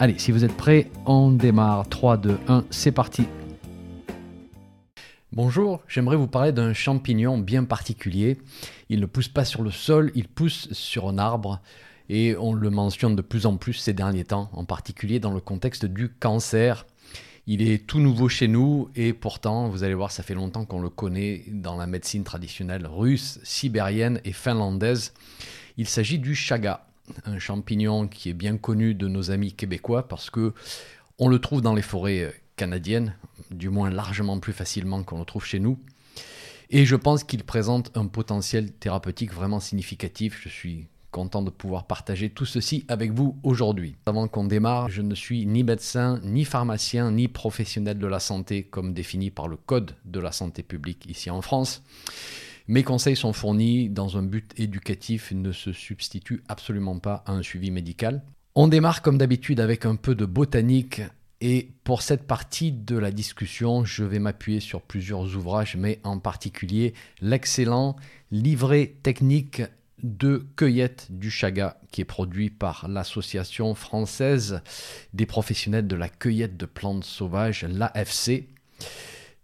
Allez, si vous êtes prêts, on démarre. 3, 2, 1, c'est parti. Bonjour, j'aimerais vous parler d'un champignon bien particulier. Il ne pousse pas sur le sol, il pousse sur un arbre et on le mentionne de plus en plus ces derniers temps, en particulier dans le contexte du cancer. Il est tout nouveau chez nous et pourtant, vous allez voir, ça fait longtemps qu'on le connaît dans la médecine traditionnelle russe, sibérienne et finlandaise. Il s'agit du chaga un champignon qui est bien connu de nos amis québécois parce que on le trouve dans les forêts canadiennes, du moins largement plus facilement qu'on le trouve chez nous. Et je pense qu'il présente un potentiel thérapeutique vraiment significatif. Je suis content de pouvoir partager tout ceci avec vous aujourd'hui. Avant qu'on démarre, je ne suis ni médecin, ni pharmacien, ni professionnel de la santé comme défini par le Code de la santé publique ici en France. Mes conseils sont fournis dans un but éducatif et ne se substituent absolument pas à un suivi médical. On démarre comme d'habitude avec un peu de botanique et pour cette partie de la discussion, je vais m'appuyer sur plusieurs ouvrages, mais en particulier l'excellent livret technique de cueillette du chaga qui est produit par l'Association française des professionnels de la cueillette de plantes sauvages, l'AFC.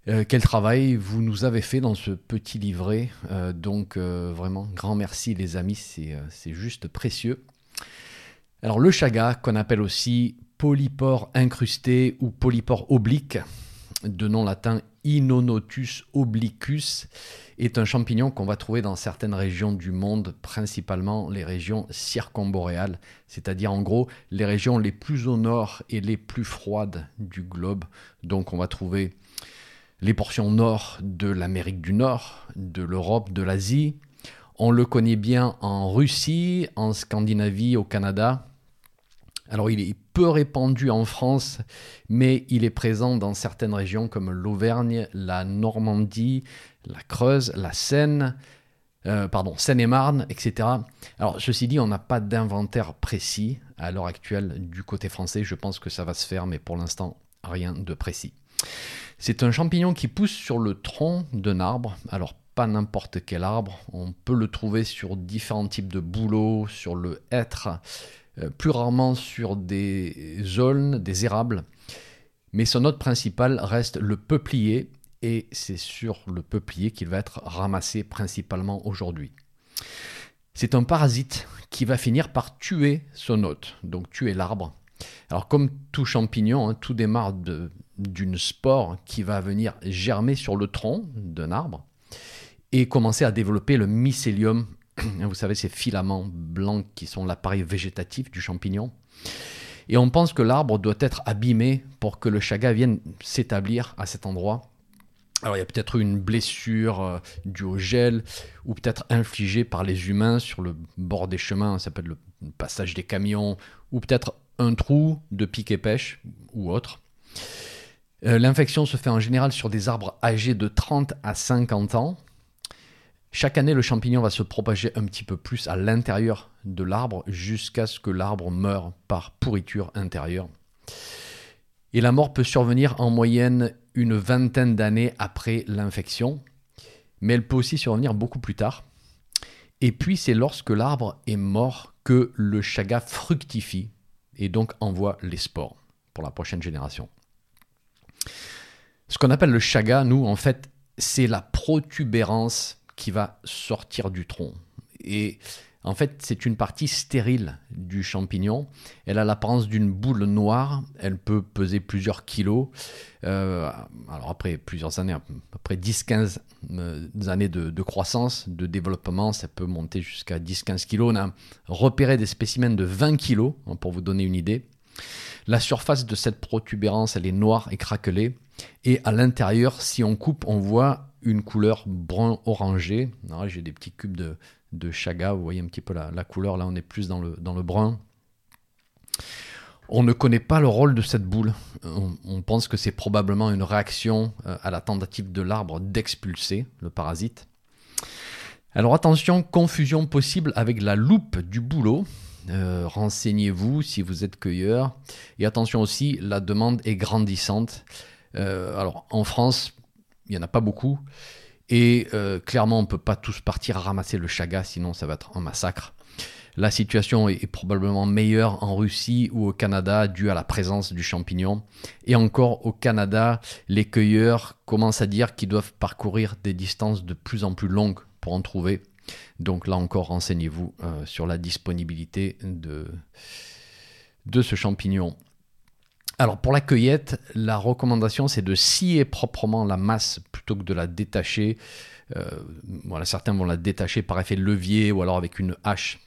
Euh, quel travail vous nous avez fait dans ce petit livret. Euh, donc euh, vraiment, grand merci les amis, c'est juste précieux. Alors le chaga, qu'on appelle aussi polypore incrusté ou polypore oblique, de nom latin Inonotus obliquus, est un champignon qu'on va trouver dans certaines régions du monde, principalement les régions circumboréales, c'est-à-dire en gros les régions les plus au nord et les plus froides du globe. Donc on va trouver les portions nord de l'Amérique du Nord, de l'Europe, de l'Asie. On le connaît bien en Russie, en Scandinavie, au Canada. Alors il est peu répandu en France, mais il est présent dans certaines régions comme l'Auvergne, la Normandie, la Creuse, la Seine, euh, pardon, Seine-et-Marne, etc. Alors ceci dit, on n'a pas d'inventaire précis à l'heure actuelle du côté français. Je pense que ça va se faire, mais pour l'instant, rien de précis. C'est un champignon qui pousse sur le tronc d'un arbre. Alors pas n'importe quel arbre. On peut le trouver sur différents types de bouleaux, sur le hêtre, euh, plus rarement sur des aulnes, des érables. Mais son hôte principal reste le peuplier et c'est sur le peuplier qu'il va être ramassé principalement aujourd'hui. C'est un parasite qui va finir par tuer son hôte, donc tuer l'arbre. Alors comme tout champignon, hein, tout démarre de, d'une spore qui va venir germer sur le tronc d'un arbre et commencer à développer le mycélium. Vous savez, ces filaments blancs qui sont l'appareil végétatif du champignon. Et on pense que l'arbre doit être abîmé pour que le chaga vienne s'établir à cet endroit. Alors il y a peut-être une blessure euh, due au gel ou peut-être infligée par les humains sur le bord des chemins, ça peut être le passage des camions ou peut-être un trou de pique et pêche ou autre. Euh, l'infection se fait en général sur des arbres âgés de 30 à 50 ans. Chaque année, le champignon va se propager un petit peu plus à l'intérieur de l'arbre jusqu'à ce que l'arbre meure par pourriture intérieure. Et la mort peut survenir en moyenne une vingtaine d'années après l'infection, mais elle peut aussi survenir beaucoup plus tard. Et puis c'est lorsque l'arbre est mort que le chaga fructifie et donc envoie les spores pour la prochaine génération. Ce qu'on appelle le chaga, nous, en fait, c'est la protubérance qui va sortir du tronc. Et en fait, c'est une partie stérile du champignon. Elle a l'apparence d'une boule noire. Elle peut peser plusieurs kilos. Euh, alors après plusieurs années, après 10-15 euh, années de, croissance, de développement, ça peut monter jusqu'à 10-15 kilos. On a repéré des spécimens de 20 kilos, hein, pour vous donner une idée. La surface de cette protubérance, elle est noire et craquelée. Et à l'intérieur, si on coupe, on voit une couleur brun orangé. J'ai des petits cubes de, chaga, vous voyez un petit peu la, couleur. Là, on est plus dans le, brun. On ne connaît pas le rôle de cette boule. On, pense que c'est probablement une réaction euh, à la tentative de l'arbre d'expulser le parasite. Alors attention, confusion possible avec la loupe du boulot. Euh, renseignez-vous si vous êtes cueilleur. Et attention aussi, la demande est grandissante. Euh, alors en France, il n'y en a pas beaucoup. Et clairement, on ne peut pas tous partir à ramasser le chaga, sinon ça va être un massacre. La situation est probablement meilleure en Russie ou au Canada dû à la présence du champignon. Et encore au Canada, les cueilleurs commencent à dire qu'ils doivent parcourir des distances de plus en plus longues pour en trouver. Donc là encore, renseignez-vous euh, sur la disponibilité de, ce champignon. Alors pour la cueillette, la recommandation c'est de scier proprement la masse plutôt que de la détacher. Euh, voilà, certains vont la détacher par effet levier ou alors avec une hache.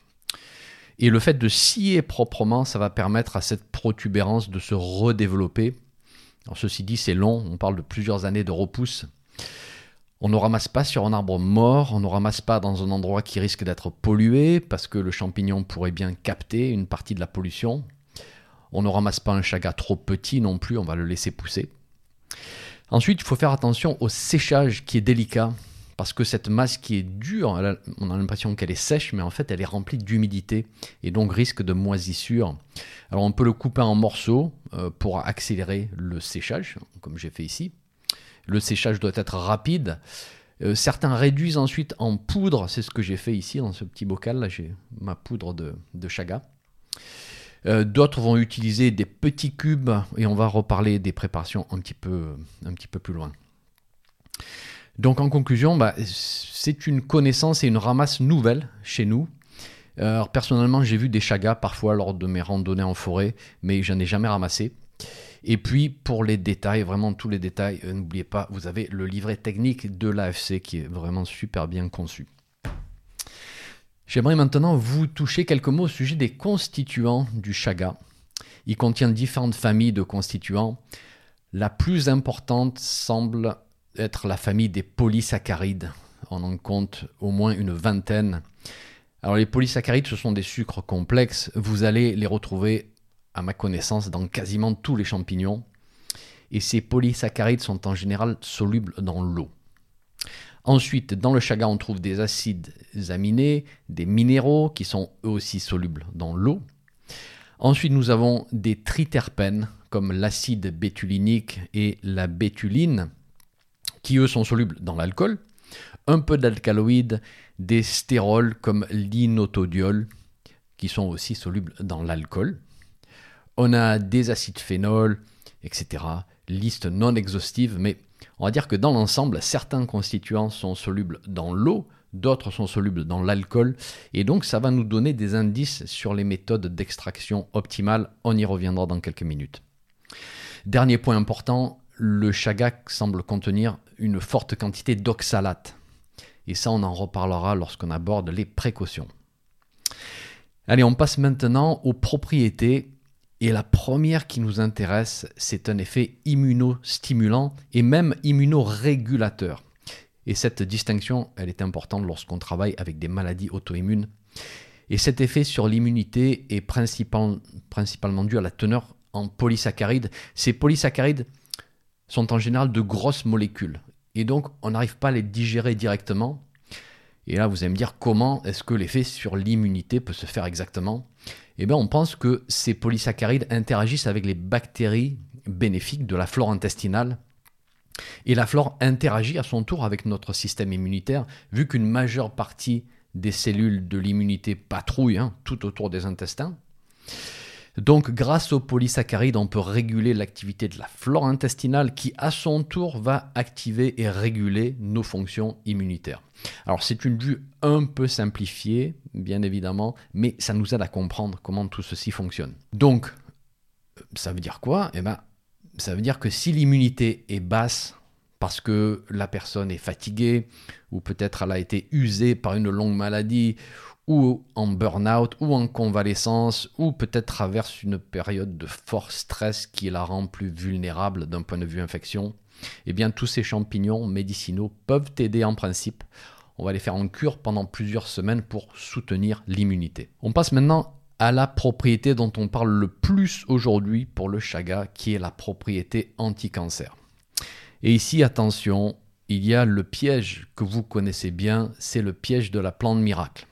Et le fait de scier proprement, ça va permettre à cette protubérance de se redévelopper. Alors ceci dit, c'est long, on parle de plusieurs années de repousse. On ne ramasse pas sur un arbre mort, on ne ramasse pas dans un endroit qui risque d'être pollué, parce que le champignon pourrait bien capter une partie de la pollution. On ne ramasse pas un chaga trop petit non plus, on va le laisser pousser. Ensuite, il faut faire attention au séchage qui est délicat parce que cette masse qui est dure, on a l'impression qu'elle est sèche, mais en fait elle est remplie d'humidité et donc risque de moisissure. Alors on peut le couper en morceaux euh, pour accélérer le séchage, comme j'ai fait ici. Le séchage doit être rapide. Euh, certains réduisent ensuite en poudre, c'est ce que j'ai fait ici dans ce petit bocal, là j'ai ma poudre de, chaga. Euh, d'autres vont utiliser des petits cubes et on va reparler des préparations un petit peu, plus loin. Donc en conclusion, bah, c'est une connaissance et une ramasse nouvelle chez nous. Alors, personnellement, j'ai vu des chagas parfois lors de mes randonnées en forêt, mais je n'en ai jamais ramassé. Et puis pour les détails, vraiment tous les détails, euh, n'oubliez pas, vous avez le livret technique de l'AFC qui est vraiment super bien conçu. J'aimerais maintenant vous toucher quelques mots au sujet des constituants du chaga. Il contient différentes familles de constituants. La plus importante semble être la famille des polysaccharides. On en compte au moins une vingtaine. Alors les polysaccharides, ce sont des sucres complexes. Vous allez les retrouver, à ma connaissance, dans quasiment tous les champignons. Et ces polysaccharides sont en général solubles dans l'eau. Ensuite, dans le chaga, on trouve des acides aminés, des minéraux qui sont eux aussi solubles dans l'eau. Ensuite, nous avons des triterpènes comme l'acide bétulinique et la bétuline qui eux sont solubles dans l'alcool, un peu d'alcaloïdes, des stérols comme l'inotodiol, qui sont aussi solubles dans l'alcool. On a des acides phénols, etc. Liste non exhaustive, mais on va dire que dans l'ensemble, certains constituants sont solubles dans l'eau, d'autres sont solubles dans l'alcool, et donc ça va nous donner des indices sur les méthodes d'extraction optimales. On y reviendra dans quelques minutes. Dernier point important, le chagak semble contenir une forte quantité d'oxalate. Et ça, on en reparlera lorsqu'on aborde les précautions. Allez, on passe maintenant aux propriétés. Et la première qui nous intéresse, c'est un effet immunostimulant et même immunorégulateur. Et cette distinction, elle est importante lorsqu'on travaille avec des maladies auto-immunes. Et cet effet sur l'immunité est principalement dû à la teneur en polysaccharides. Ces polysaccharides sont en général de grosses molécules. Et donc, on n'arrive pas à les digérer directement. Et là, vous allez me dire comment est-ce que l'effet sur l'immunité peut se faire exactement? Eh bien, on pense que ces polysaccharides interagissent avec les bactéries bénéfiques de la flore intestinale. Et la flore interagit à son tour avec notre système immunitaire, vu qu'une majeure partie des cellules de l'immunité patrouillent hein, tout autour des intestins. Donc grâce aux polysaccharides, on peut réguler l'activité de la flore intestinale qui à son tour va activer et réguler nos fonctions immunitaires. Alors c'est une vue un peu simplifiée, bien évidemment, mais ça nous aide à comprendre comment tout ceci fonctionne. Donc ça veut dire quoi? Eh bien, ça veut dire que si l'immunité est basse, parce que la personne est fatiguée, ou peut-être elle a été usée par une longue maladie, ou en burn-out, ou en convalescence, ou peut-être traverse une période de fort stress qui la rend plus vulnérable d'un point de vue infection, eh bien tous ces champignons médicinaux peuvent aider en principe. On va les faire en cure pendant plusieurs semaines pour soutenir l'immunité. On passe maintenant à la propriété dont on parle le plus aujourd'hui pour le chaga, qui est la propriété anti-cancer. Et ici, attention, il y a le piège que vous connaissez bien, c'est le piège de la plante miracle.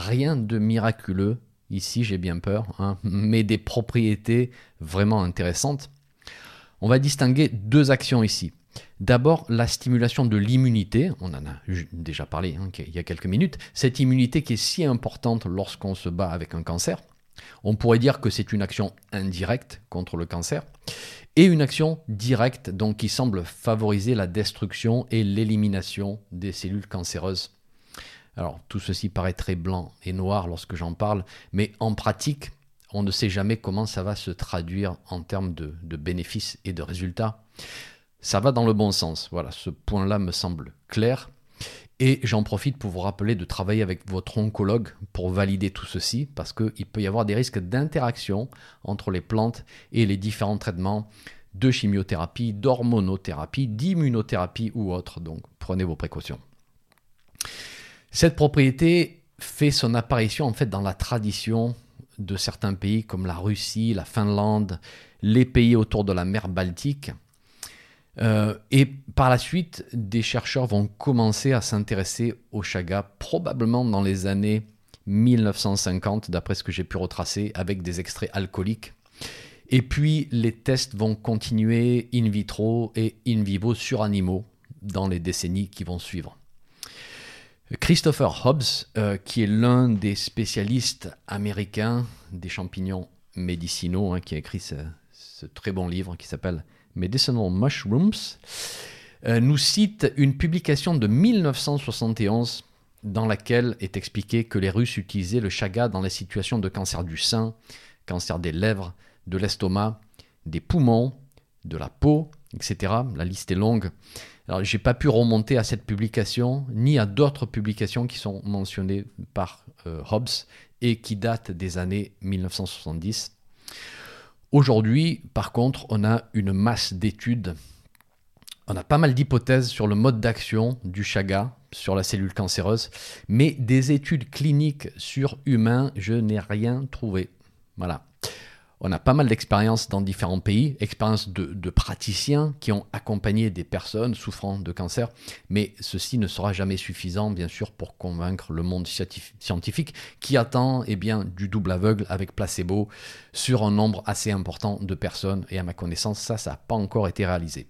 Rien de miraculeux, ici j'ai bien peur, hein, mais des propriétés vraiment intéressantes. On va distinguer deux actions ici. D'abord, la stimulation de l'immunité, on en a déjà parlé hein, il y a quelques minutes, cette immunité qui est si importante lorsqu'on se bat avec un cancer. On pourrait dire que c'est une action indirecte contre le cancer et une action directe donc qui semble favoriser la destruction et l'élimination des cellules cancéreuses. Alors tout ceci paraît très blanc et noir lorsque j'en parle, mais en pratique, on ne sait jamais comment ça va se traduire en termes de, bénéfices et de résultats. Ça va dans le bon sens, voilà, ce point-là me semble clair. Et j'en profite pour vous rappeler de travailler avec votre oncologue pour valider tout ceci, parce qu'il peut y avoir des risques d'interaction entre les plantes et les différents traitements de chimiothérapie, d'hormonothérapie, d'immunothérapie ou autre. Donc prenez vos précautions. Cette propriété fait son apparition en fait dans la tradition de certains pays comme la Russie, la Finlande, les pays autour de la mer Baltique. Euh, et par la suite, des chercheurs vont commencer à s'intéresser au chaga, probablement dans les années 1950, d'après ce que j'ai pu retracer, avec des extraits alcooliques. Et puis, les tests vont continuer in vitro et in vivo sur animaux dans les décennies qui vont suivre. Christopher Hobbs, euh, qui est l'un des spécialistes américains des champignons médicinaux, hein, qui a écrit ce très bon livre qui s'appelle Medicinal Mushrooms, euh, nous cite une publication de 1971 dans laquelle est expliqué que les Russes utilisaient le chaga dans les situations de cancer du sein, cancer des lèvres, de l'estomac, des poumons, de la peau, etc. La liste est longue. Alors, j'ai pas pu remonter à cette publication ni à d'autres publications qui sont mentionnées par euh, Hobbes et qui datent des années 1970. Aujourd'hui, par contre, on a une masse d'études. On a pas mal d'hypothèses sur le mode d'action du chaga sur la cellule cancéreuse, mais des études cliniques sur humains, je n'ai rien trouvé. Voilà. On a pas mal d'expériences dans différents pays, expériences de, praticiens qui ont accompagné des personnes souffrant de cancer, mais ceci ne sera jamais suffisant, bien sûr, pour convaincre le monde scientifique qui attend eh bien, du double aveugle avec placebo sur un nombre assez important de personnes, et à ma connaissance, ça, ça n'a pas encore été réalisé.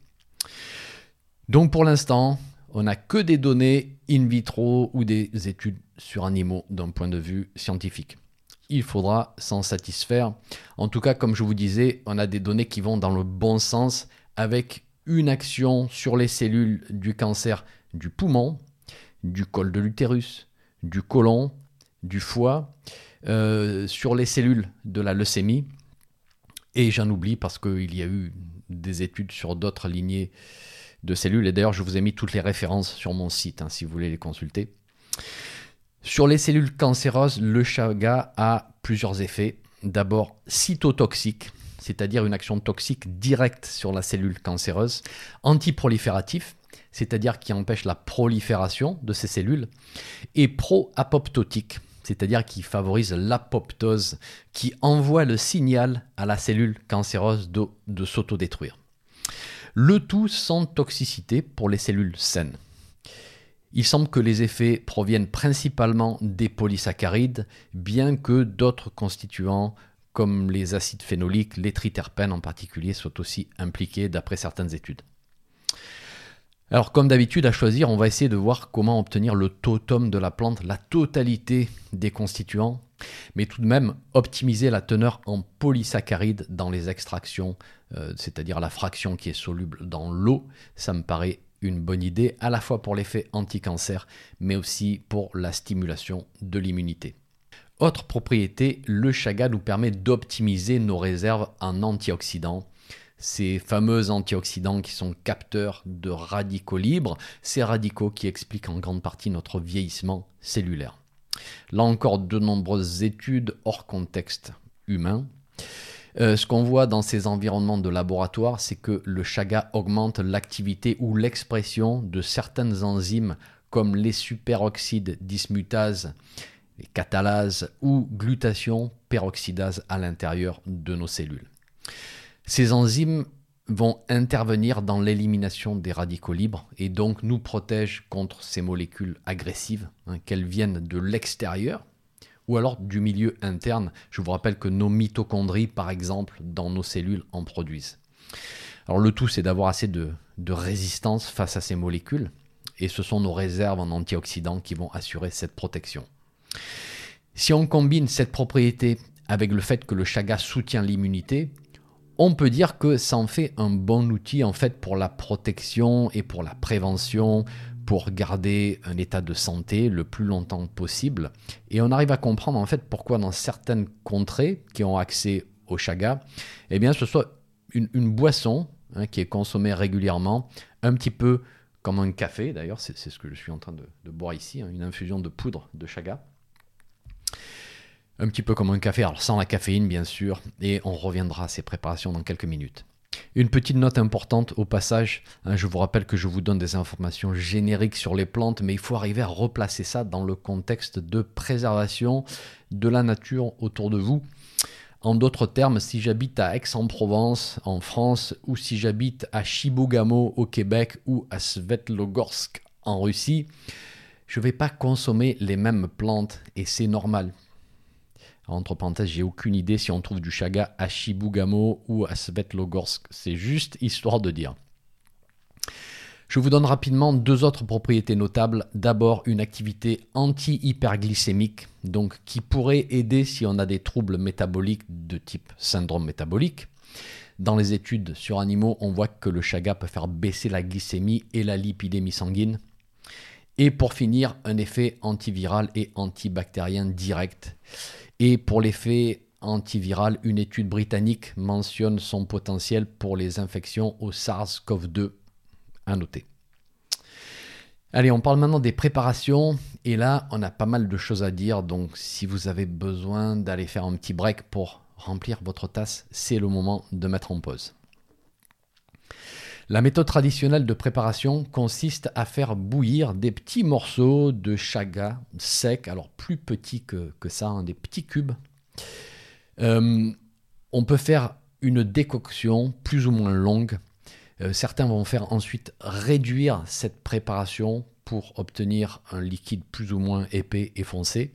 Donc pour l'instant, on n'a que des données in vitro ou des études sur animaux d'un point de vue scientifique il faudra s'en satisfaire. En tout cas, comme je vous disais, on a des données qui vont dans le bon sens avec une action sur les cellules du cancer du poumon, du col de l'utérus, du côlon, du foie, euh, sur les cellules de la leucémie. Et j'en oublie parce qu'il y a eu des études sur d'autres lignées de cellules. Et d'ailleurs, je vous ai mis toutes les références sur mon site hein, si vous voulez les consulter. Sur les cellules cancéreuses, le chaga a plusieurs effets. D'abord cytotoxique, c'est-à-dire une action toxique directe sur la cellule cancéreuse, antiprolifératif, c'est-à-dire qui empêche la prolifération de ces cellules, et pro-apoptotique, c'est-à-dire qui favorise l'apoptose, qui envoie le signal à la cellule cancéreuse de, de s'autodétruire. Le tout sans toxicité pour les cellules saines. Il semble que les effets proviennent principalement des polysaccharides, bien que d'autres constituants comme les acides phénoliques, les triterpènes en particulier, soient aussi impliqués d'après certaines études. Alors comme d'habitude à choisir, on va essayer de voir comment obtenir le totum de la plante, la totalité des constituants, mais tout de même optimiser la teneur en polysaccharides dans les extractions, euh, c'est-à-dire la fraction qui est soluble dans l'eau, ça me paraît une bonne idée à la fois pour l'effet anti-cancer, mais aussi pour la stimulation de l'immunité. Autre propriété, le chaga nous permet d'optimiser nos réserves en antioxydants. Ces fameux antioxydants qui sont capteurs de radicaux libres, ces radicaux qui expliquent en grande partie notre vieillissement cellulaire. Là encore, de nombreuses études hors contexte humain euh, ce qu'on voit dans ces environnements de laboratoire, c'est que le chaga augmente l'activité ou l'expression de certaines enzymes comme les superoxydes dismutases catalase ou glutation, peroxydase à l'intérieur de nos cellules. Ces enzymes vont intervenir dans l'élimination des radicaux libres et donc nous protègent contre ces molécules agressives, hein, qu'elles viennent de l'extérieur ou alors du milieu interne. Je vous rappelle que nos mitochondries, par exemple, dans nos cellules en produisent. Alors le tout, c'est d'avoir assez de, de résistance face à ces molécules et ce sont nos réserves en antioxydants qui vont assurer cette protection. Si on combine cette propriété avec le fait que le chaga soutient l'immunité, on peut dire que ça en fait un bon outil en fait pour la protection et pour la prévention, pour garder un état de santé le plus longtemps possible. Et on arrive à comprendre en fait pourquoi dans certaines contrées qui ont accès au chaga, eh bien ce soit une, boisson hein, qui est consommée régulièrement, un petit peu comme un café d'ailleurs, c'est ce que je suis en train de, boire ici, hein, une infusion de poudre de chaga un petit peu comme un café, alors sans la caféine bien sûr, et on reviendra à ces préparations dans quelques minutes. Une petite note importante au passage, hein, je vous rappelle que je vous donne des informations génériques sur les plantes, mais il faut arriver à replacer ça dans le contexte de préservation de la nature autour de vous. En d'autres termes, si j'habite à Aix-en-Provence, en France, ou si j'habite à Chibougamau, au Québec, ou à Svetlogorsk, en Russie, je ne vais pas consommer les mêmes plantes, et c'est normal. Entre parenthèses, j'ai aucune idée si on trouve du chaga à Chibougamau ou à Svetlogorsk. C'est juste histoire de dire. Je vous donne rapidement deux autres propriétés notables. D'abord, une activité anti-hyperglycémique, donc qui pourrait aider si on a des troubles métaboliques de type syndrome métabolique. Dans les études sur animaux, on voit que le chaga peut faire baisser la glycémie et la lipidémie sanguine. Et pour finir, un effet antiviral et antibactérien direct. Et pour l'effet antiviral, une étude britannique mentionne son potentiel pour les infections au SARS-CoV-2. À noter. Allez, on parle maintenant des préparations. Et là, on a pas mal de choses à dire. Donc, si vous avez besoin d'aller faire un petit break pour remplir votre tasse, c'est le moment de mettre en pause. La méthode traditionnelle de préparation consiste à faire bouillir des petits morceaux de chaga sec, alors plus petits que, ça, hein, des petits cubes. Euh, on peut faire une décoction plus ou moins longue. Euh, certains vont faire ensuite réduire cette préparation pour obtenir un liquide plus ou moins épais et foncé.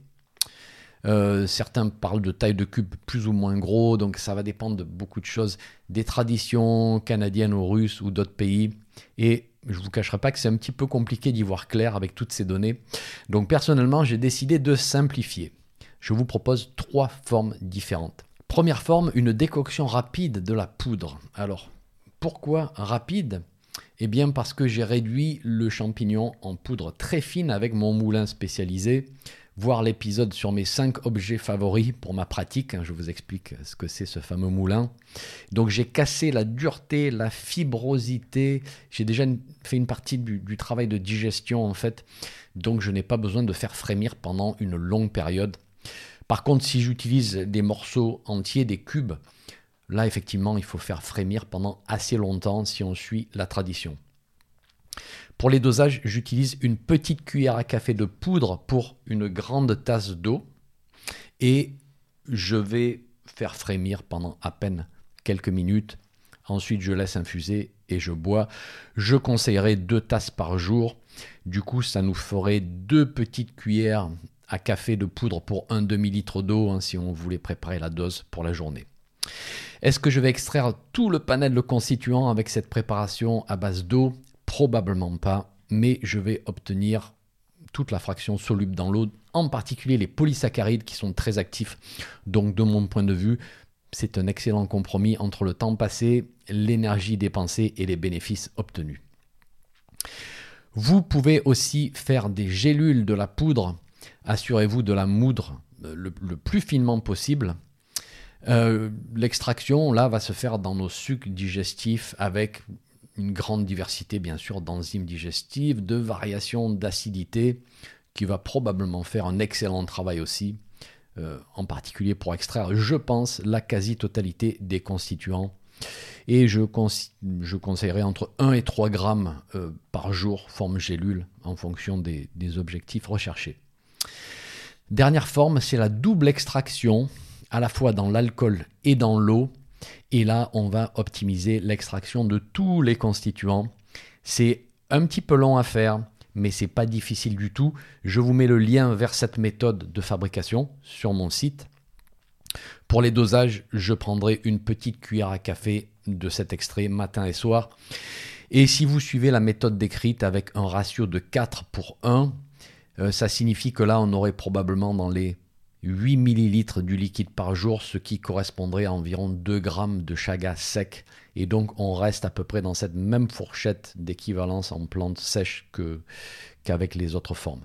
Euh, certains parlent de taille de cube plus ou moins gros, donc ça va dépendre de beaucoup de choses, des traditions canadiennes ou russes ou d'autres pays. Et je ne vous cacherai pas que c'est un petit peu compliqué d'y voir clair avec toutes ces données. Donc personnellement, j'ai décidé de simplifier. Je vous propose trois formes différentes. Première forme, une décoction rapide de la poudre. Alors, pourquoi rapide? Eh bien parce que j'ai réduit le champignon en poudre très fine avec mon moulin spécialisé voir l'épisode sur mes 5 objets favoris pour ma pratique. Hein, je vous explique ce que c'est ce fameux moulin. Donc j'ai cassé la dureté, la fibrosité. J'ai déjà fait une partie du, travail de digestion en fait. Donc je n'ai pas besoin de faire frémir pendant une longue période. Par contre, si j'utilise des morceaux entiers, des cubes, là effectivement il faut faire frémir pendant assez longtemps si on suit la tradition. Pour les dosages, j'utilise une petite cuillère à café de poudre pour une grande tasse d'eau et je vais faire frémir pendant à peine quelques minutes. Ensuite, je laisse infuser et je bois. Je conseillerais deux tasses par jour. Du coup, ça nous ferait deux petites cuillères à café de poudre pour un demi-litre d'eau hein, si on voulait préparer la dose pour la journée. Est-ce que je vais extraire tout le panel de constituants avec cette préparation à base d'eau? Probablement pas, mais je vais obtenir toute la fraction soluble dans l'eau, en particulier les polysaccharides qui sont très actifs. Donc de mon point de vue, c'est un excellent compromis entre le temps passé, l'énergie dépensée et les bénéfices obtenus. Vous pouvez aussi faire des gélules de la poudre. Assurez-vous de la moudre euh, le, plus finement possible. Euh, l'extraction, là, va se faire dans nos sucs digestifs avec une grande diversité bien sûr d'enzymes digestives, de variations d'acidité, qui va probablement faire un excellent travail aussi, euh, en particulier pour extraire, je pense, la quasi-totalité des constituants. Et je, conseillerais entre 1 et 3 grammes euh, par jour, forme gélule, en fonction des objectifs recherchés. Dernière forme, c'est la double extraction, à la fois dans l'alcool et dans l'eau. Et là, on va optimiser l'extraction de tous les constituants. C'est un petit peu long à faire, mais c'est pas difficile du tout. Je vous mets le lien vers cette méthode de fabrication sur mon site. Pour les dosages, je prendrai une petite cuillère à café de cet extrait matin et soir. Et si vous suivez la méthode décrite avec un ratio de 4 pour 1, euh, ça signifie que là, on aurait probablement dans les 8 ml du liquide par jour, ce qui correspondrait à environ 2 grammes de chaga sec. Et donc, on reste à peu près dans cette même fourchette d'équivalence en plantes sèches qu'avec les autres formes.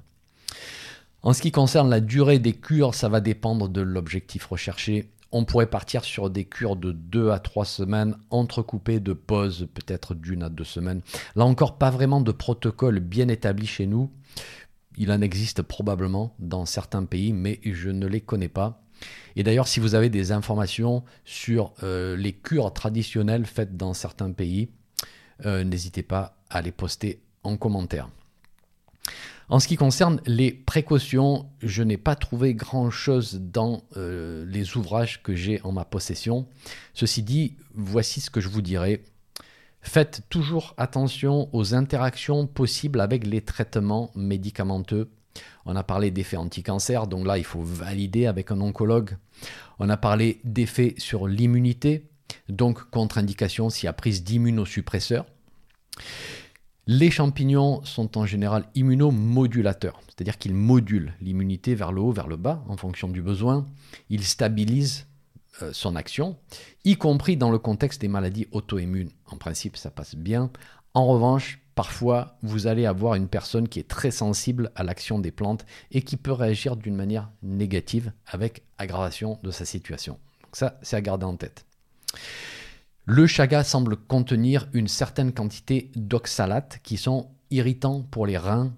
En ce qui concerne la durée des cures, ça va dépendre de l'objectif recherché. On pourrait partir sur des cures de 2 à 3 semaines, entrecoupées de pauses peut-être d'une à deux semaines. Là encore, pas vraiment de protocole bien établi chez nous. Il en existe probablement dans certains pays, mais je ne les connais pas. Et d'ailleurs, si vous avez des informations sur euh, les cures traditionnelles faites dans certains pays, euh, n'hésitez pas à les poster en commentaire. En ce qui concerne les précautions, je n'ai pas trouvé grand-chose dans euh, les ouvrages que j'ai en ma possession. Ceci dit, voici ce que je vous dirais. Faites toujours attention aux interactions possibles avec les traitements médicamenteux. On a parlé d'effets anti-cancer, donc là il faut valider avec un oncologue. On a parlé d'effets sur l'immunité, donc contre-indication s'il y a prise d'immunosuppresseurs. Les champignons sont en général immunomodulateurs, c'est-à-dire qu'ils modulent l'immunité vers le haut, vers le bas, en fonction du besoin. Ils stabilisent euh, son action, y compris dans le contexte des maladies auto-immunes. En principe, ça passe bien. En revanche, parfois, vous allez avoir une personne qui est très sensible à l'action des plantes et qui peut réagir d'une manière négative avec aggravation de sa situation. Ça, c'est à garder en tête. Le chaga semble contenir une certaine quantité d'oxalates qui sont irritants pour les reins.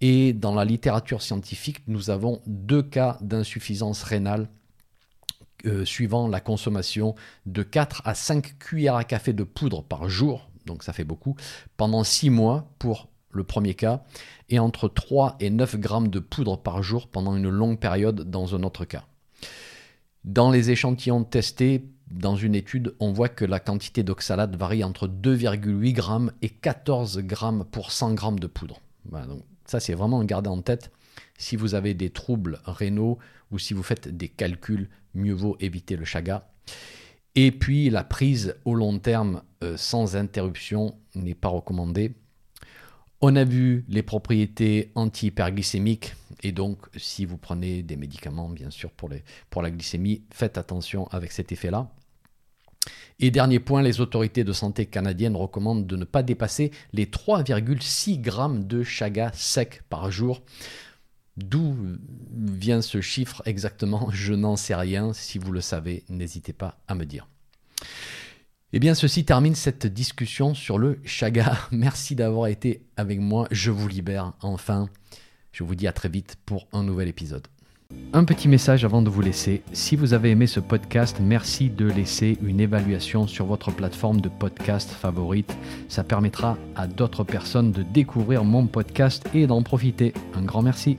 Et dans la littérature scientifique, nous avons deux cas d'insuffisance rénale euh, suivant la consommation de 4 à 5 cuillères à café de poudre par jour, donc ça fait beaucoup, pendant 6 mois pour le premier cas, et entre 3 et 9 grammes de poudre par jour pendant une longue période dans un autre cas. Dans les échantillons testés, dans une étude, on voit que la quantité d'oxalate varie entre 2,8 grammes et 14 grammes pour 100 grammes de poudre. donc ça, c'est vraiment à garder en tête. Si vous avez des troubles rénaux ou si vous faites des calculs, mieux vaut éviter le chaga. Et puis, la prise au long terme euh, sans interruption n'est pas recommandée. On a vu les propriétés anti-hyperglycémiques et donc si vous prenez des médicaments bien sûr pour, les, pour la glycémie, faites attention avec cet effet-là. Et dernier point, les autorités de santé canadiennes recommandent de ne pas dépasser les 3,6 grammes de chaga sec par jour. D'où vient ce chiffre exactement? Je n'en sais rien. Si vous le savez, n'hésitez pas à me dire. Eh bien, ceci termine cette discussion sur le chaga. Merci d'avoir été avec moi. Je vous libère enfin. Je vous dis à très vite pour un nouvel épisode. Un petit message avant de vous laisser. Si vous avez aimé ce podcast, merci de laisser une évaluation sur votre plateforme de podcast favorite. Ça permettra à d'autres personnes de découvrir mon podcast et d'en profiter. Un grand merci.